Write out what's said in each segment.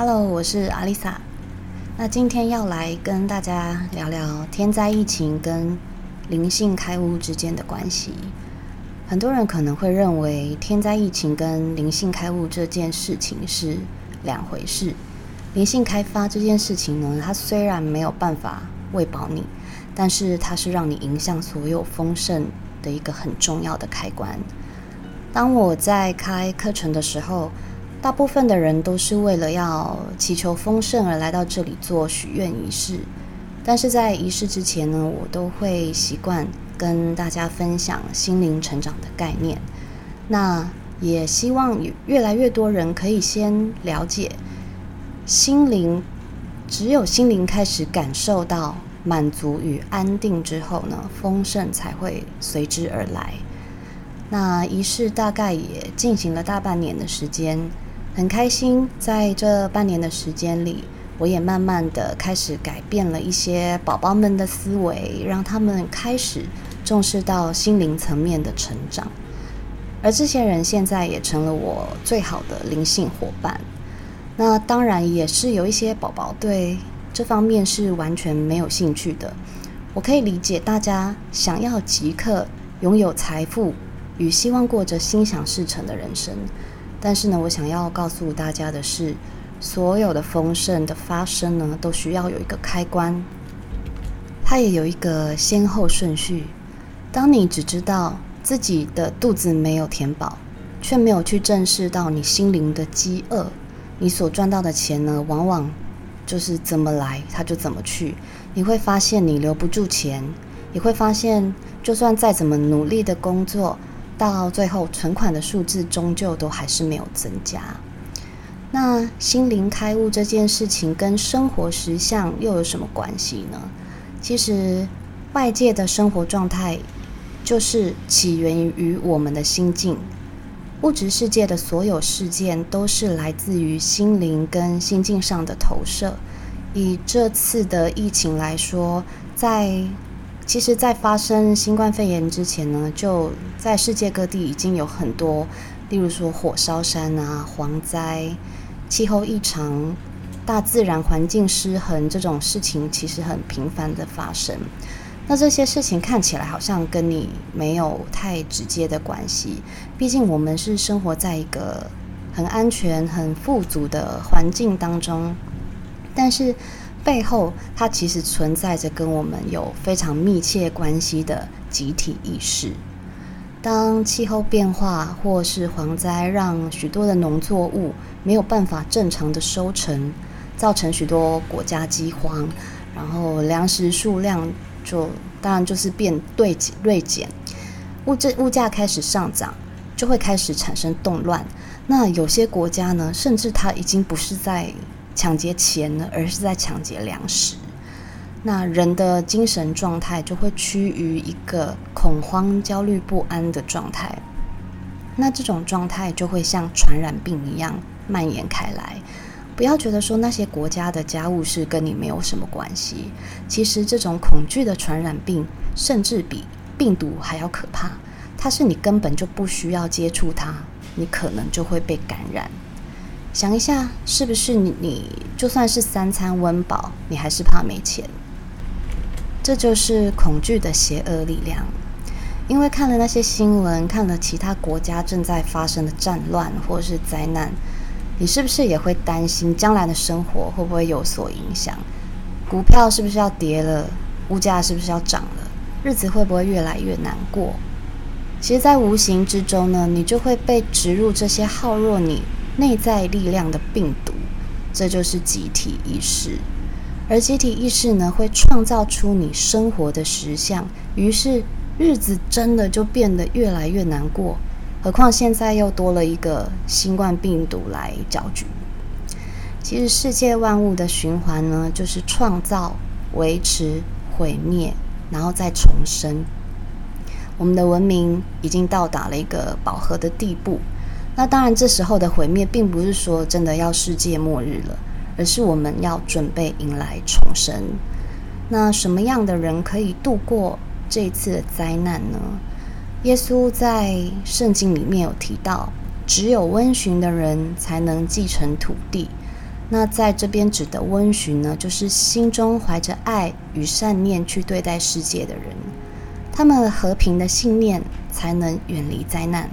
Hello，我是阿丽萨。那今天要来跟大家聊聊天灾疫情跟灵性开悟之间的关系。很多人可能会认为天灾疫情跟灵性开悟这件事情是两回事。灵性开发这件事情呢，它虽然没有办法喂饱你，但是它是让你迎向所有丰盛的一个很重要的开关。当我在开课程的时候，大部分的人都是为了要祈求丰盛而来到这里做许愿仪式，但是在仪式之前呢，我都会习惯跟大家分享心灵成长的概念。那也希望越来越多人可以先了解心灵，只有心灵开始感受到满足与安定之后呢，丰盛才会随之而来。那仪式大概也进行了大半年的时间。很开心，在这半年的时间里，我也慢慢的开始改变了一些宝宝们的思维，让他们开始重视到心灵层面的成长。而这些人现在也成了我最好的灵性伙伴。那当然也是有一些宝宝对这方面是完全没有兴趣的。我可以理解大家想要即刻拥有财富与希望过着心想事成的人生。但是呢，我想要告诉大家的是，所有的丰盛的发生呢，都需要有一个开关，它也有一个先后顺序。当你只知道自己的肚子没有填饱，却没有去正视到你心灵的饥饿，你所赚到的钱呢，往往就是怎么来它就怎么去。你会发现你留不住钱，也会发现就算再怎么努力的工作。到最后，存款的数字终究都还是没有增加。那心灵开悟这件事情跟生活实相又有什么关系呢？其实，外界的生活状态就是起源于我们的心境。物质世界的所有事件都是来自于心灵跟心境上的投射。以这次的疫情来说，在其实，在发生新冠肺炎之前呢，就在世界各地已经有很多，例如说火烧山啊、蝗灾、气候异常、大自然环境失衡这种事情，其实很频繁的发生。那这些事情看起来好像跟你没有太直接的关系，毕竟我们是生活在一个很安全、很富足的环境当中，但是。背后，它其实存在着跟我们有非常密切关系的集体意识。当气候变化或是蝗灾让许多的农作物没有办法正常的收成，造成许多国家饥荒，然后粮食数量就当然就是变锐减锐减，物质物价开始上涨，就会开始产生动乱。那有些国家呢，甚至它已经不是在。抢劫钱呢，而是在抢劫粮食。那人的精神状态就会趋于一个恐慌、焦虑、不安的状态。那这种状态就会像传染病一样蔓延开来。不要觉得说那些国家的家务事跟你没有什么关系。其实这种恐惧的传染病，甚至比病毒还要可怕。它是你根本就不需要接触它，你可能就会被感染。想一下，是不是你？你就算是三餐温饱，你还是怕没钱。这就是恐惧的邪恶力量。因为看了那些新闻，看了其他国家正在发生的战乱或是灾难，你是不是也会担心将来的生活会不会有所影响？股票是不是要跌了？物价是不是要涨了？日子会不会越来越难过？其实，在无形之中呢，你就会被植入这些耗弱你。内在力量的病毒，这就是集体意识。而集体意识呢，会创造出你生活的实相，于是日子真的就变得越来越难过。何况现在又多了一个新冠病毒来搅局。其实世界万物的循环呢，就是创造、维持、毁灭，然后再重生。我们的文明已经到达了一个饱和的地步。那当然，这时候的毁灭并不是说真的要世界末日了，而是我们要准备迎来重生。那什么样的人可以度过这次的灾难呢？耶稣在圣经里面有提到，只有温驯的人才能继承土地。那在这边指的温驯呢，就是心中怀着爱与善念去对待世界的人。他们和平的信念才能远离灾难。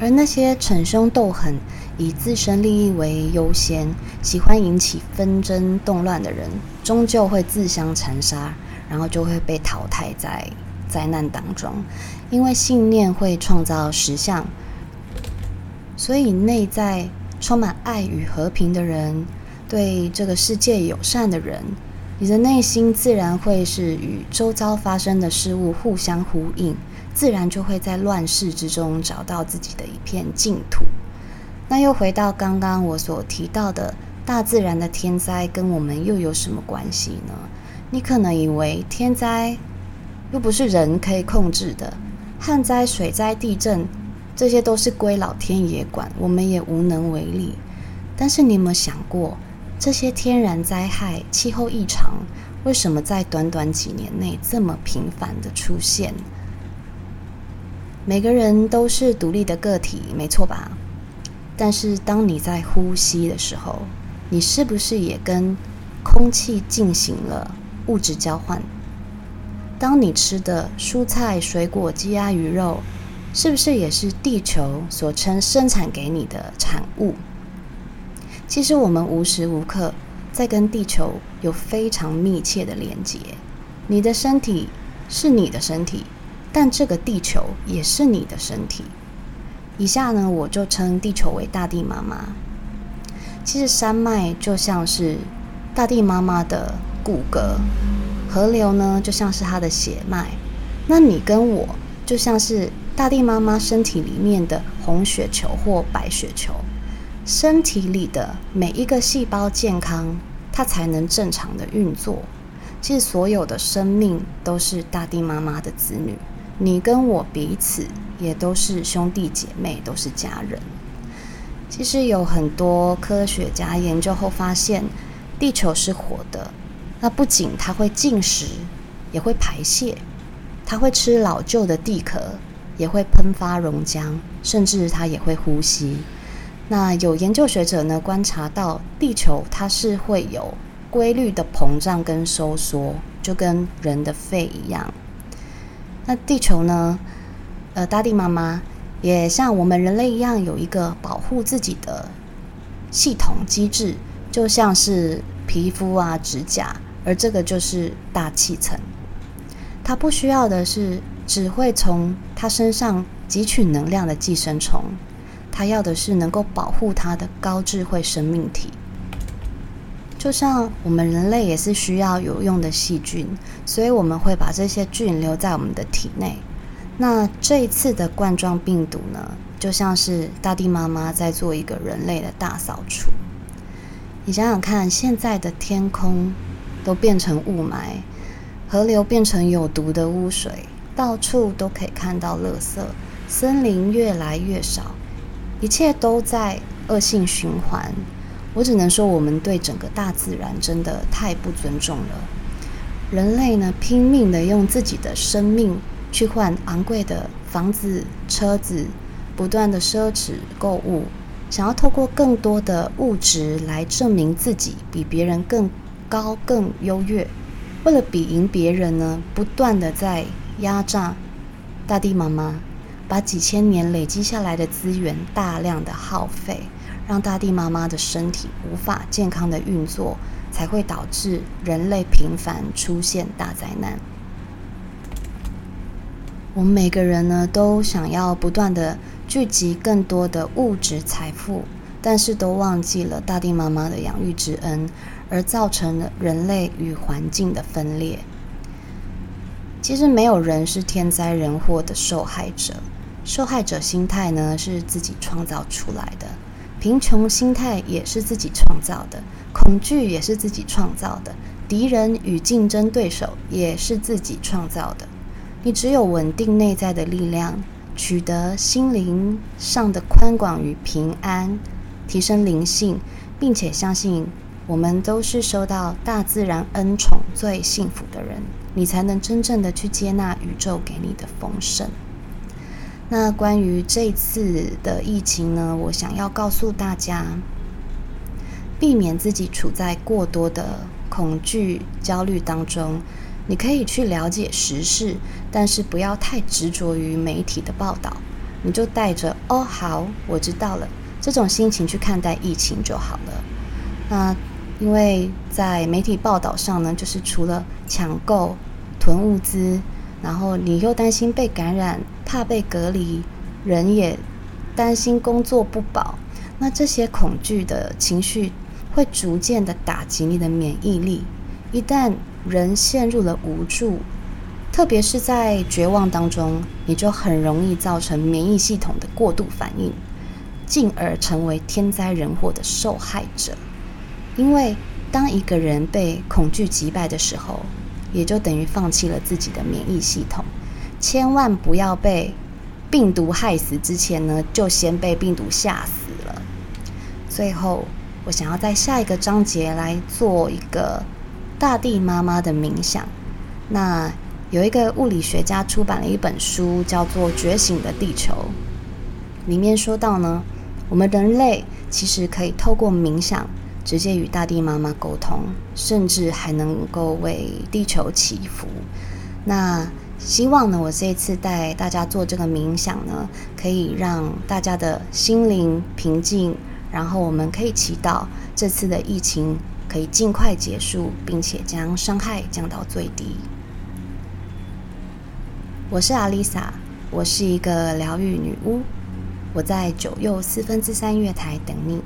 而那些逞凶斗狠、以自身利益为优先、喜欢引起纷争动乱的人，终究会自相残杀，然后就会被淘汰在灾难当中。因为信念会创造实相，所以内在。充满爱与和平的人，对这个世界友善的人，你的内心自然会是与周遭发生的事物互相呼应，自然就会在乱世之中找到自己的一片净土。那又回到刚刚我所提到的，大自然的天灾跟我们又有什么关系呢？你可能以为天灾又不是人可以控制的，旱灾、水灾、地震。这些都是归老天爷管，我们也无能为力。但是你有没有想过，这些天然灾害、气候异常，为什么在短短几年内这么频繁的出现？每个人都是独立的个体，没错吧？但是当你在呼吸的时候，你是不是也跟空气进行了物质交换？当你吃的蔬菜、水果、鸡鸭鱼肉。是不是也是地球所称生产给你的产物？其实我们无时无刻在跟地球有非常密切的连接。你的身体是你的身体，但这个地球也是你的身体。以下呢，我就称地球为大地妈妈。其实山脉就像是大地妈妈的骨骼，河流呢就像是它的血脉。那你跟我就像是。大地妈妈身体里面的红血球或白血球，身体里的每一个细胞健康，它才能正常的运作。其实所有的生命都是大地妈妈的子女，你跟我彼此也都是兄弟姐妹，都是家人。其实有很多科学家研究后发现，地球是活的。那不仅它会进食，也会排泄，它会吃老旧的地壳。也会喷发熔浆，甚至它也会呼吸。那有研究学者呢观察到，地球它是会有规律的膨胀跟收缩，就跟人的肺一样。那地球呢，呃，大地妈妈也像我们人类一样，有一个保护自己的系统机制，就像是皮肤啊、指甲，而这个就是大气层。它不需要的是。只会从它身上汲取能量的寄生虫，它要的是能够保护它的高智慧生命体。就像我们人类也是需要有用的细菌，所以我们会把这些菌留在我们的体内。那这一次的冠状病毒呢，就像是大地妈妈在做一个人类的大扫除。你想想看，现在的天空都变成雾霾，河流变成有毒的污水。到处都可以看到垃圾，森林越来越少，一切都在恶性循环。我只能说，我们对整个大自然真的太不尊重了。人类呢，拼命的用自己的生命去换昂贵的房子、车子，不断的奢侈购物，想要透过更多的物质来证明自己比别人更高、更优越。为了比赢别人呢，不断的在。压榨大地妈妈，把几千年累积下来的资源大量的耗费，让大地妈妈的身体无法健康的运作，才会导致人类频繁出现大灾难。我们每个人呢，都想要不断的聚集更多的物质财富，但是都忘记了大地妈妈的养育之恩，而造成了人类与环境的分裂。其实没有人是天灾人祸的受害者，受害者心态呢是自己创造出来的，贫穷心态也是自己创造的，恐惧也是自己创造的，敌人与竞争对手也是自己创造的。你只有稳定内在的力量，取得心灵上的宽广与平安，提升灵性，并且相信。我们都是受到大自然恩宠最幸福的人，你才能真正的去接纳宇宙给你的丰盛。那关于这次的疫情呢？我想要告诉大家，避免自己处在过多的恐惧、焦虑当中。你可以去了解时事，但是不要太执着于媒体的报道。你就带着“哦，好，我知道了”这种心情去看待疫情就好了。那因为在媒体报道上呢，就是除了抢购、囤物资，然后你又担心被感染，怕被隔离，人也担心工作不保。那这些恐惧的情绪会逐渐的打击你的免疫力。一旦人陷入了无助，特别是在绝望当中，你就很容易造成免疫系统的过度反应，进而成为天灾人祸的受害者。因为当一个人被恐惧击败的时候，也就等于放弃了自己的免疫系统。千万不要被病毒害死之前呢，就先被病毒吓死了。最后，我想要在下一个章节来做一个。大地妈妈的冥想。那有一个物理学家出版了一本书，叫做《觉醒的地球》。里面说到呢，我们人类其实可以透过冥想，直接与大地妈妈沟通，甚至还能够为地球祈福。那希望呢，我这一次带大家做这个冥想呢，可以让大家的心灵平静，然后我们可以祈祷这次的疫情。可以尽快结束，并且将伤害降到最低。我是阿丽萨，我是一个疗愈女巫，我在九又四分之三月台等你。